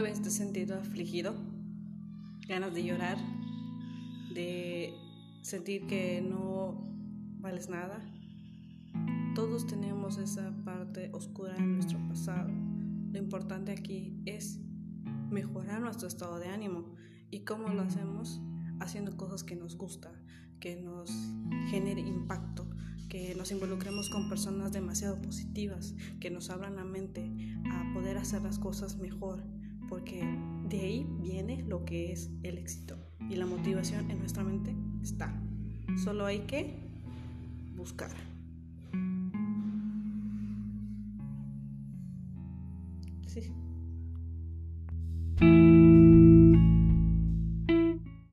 vez te has sentido afligido? Ganas de llorar, de sentir que no vales nada. Todos tenemos esa parte oscura en nuestro pasado. Lo importante aquí es mejorar nuestro estado de ánimo. ¿Y cómo lo hacemos? Haciendo cosas que nos gustan, que nos genere impacto, que nos involucremos con personas demasiado positivas, que nos abran la mente a poder hacer las cosas mejor, porque de ahí viene lo que es el éxito y la motivación en nuestra mente está. Solo hay que buscar. Sí.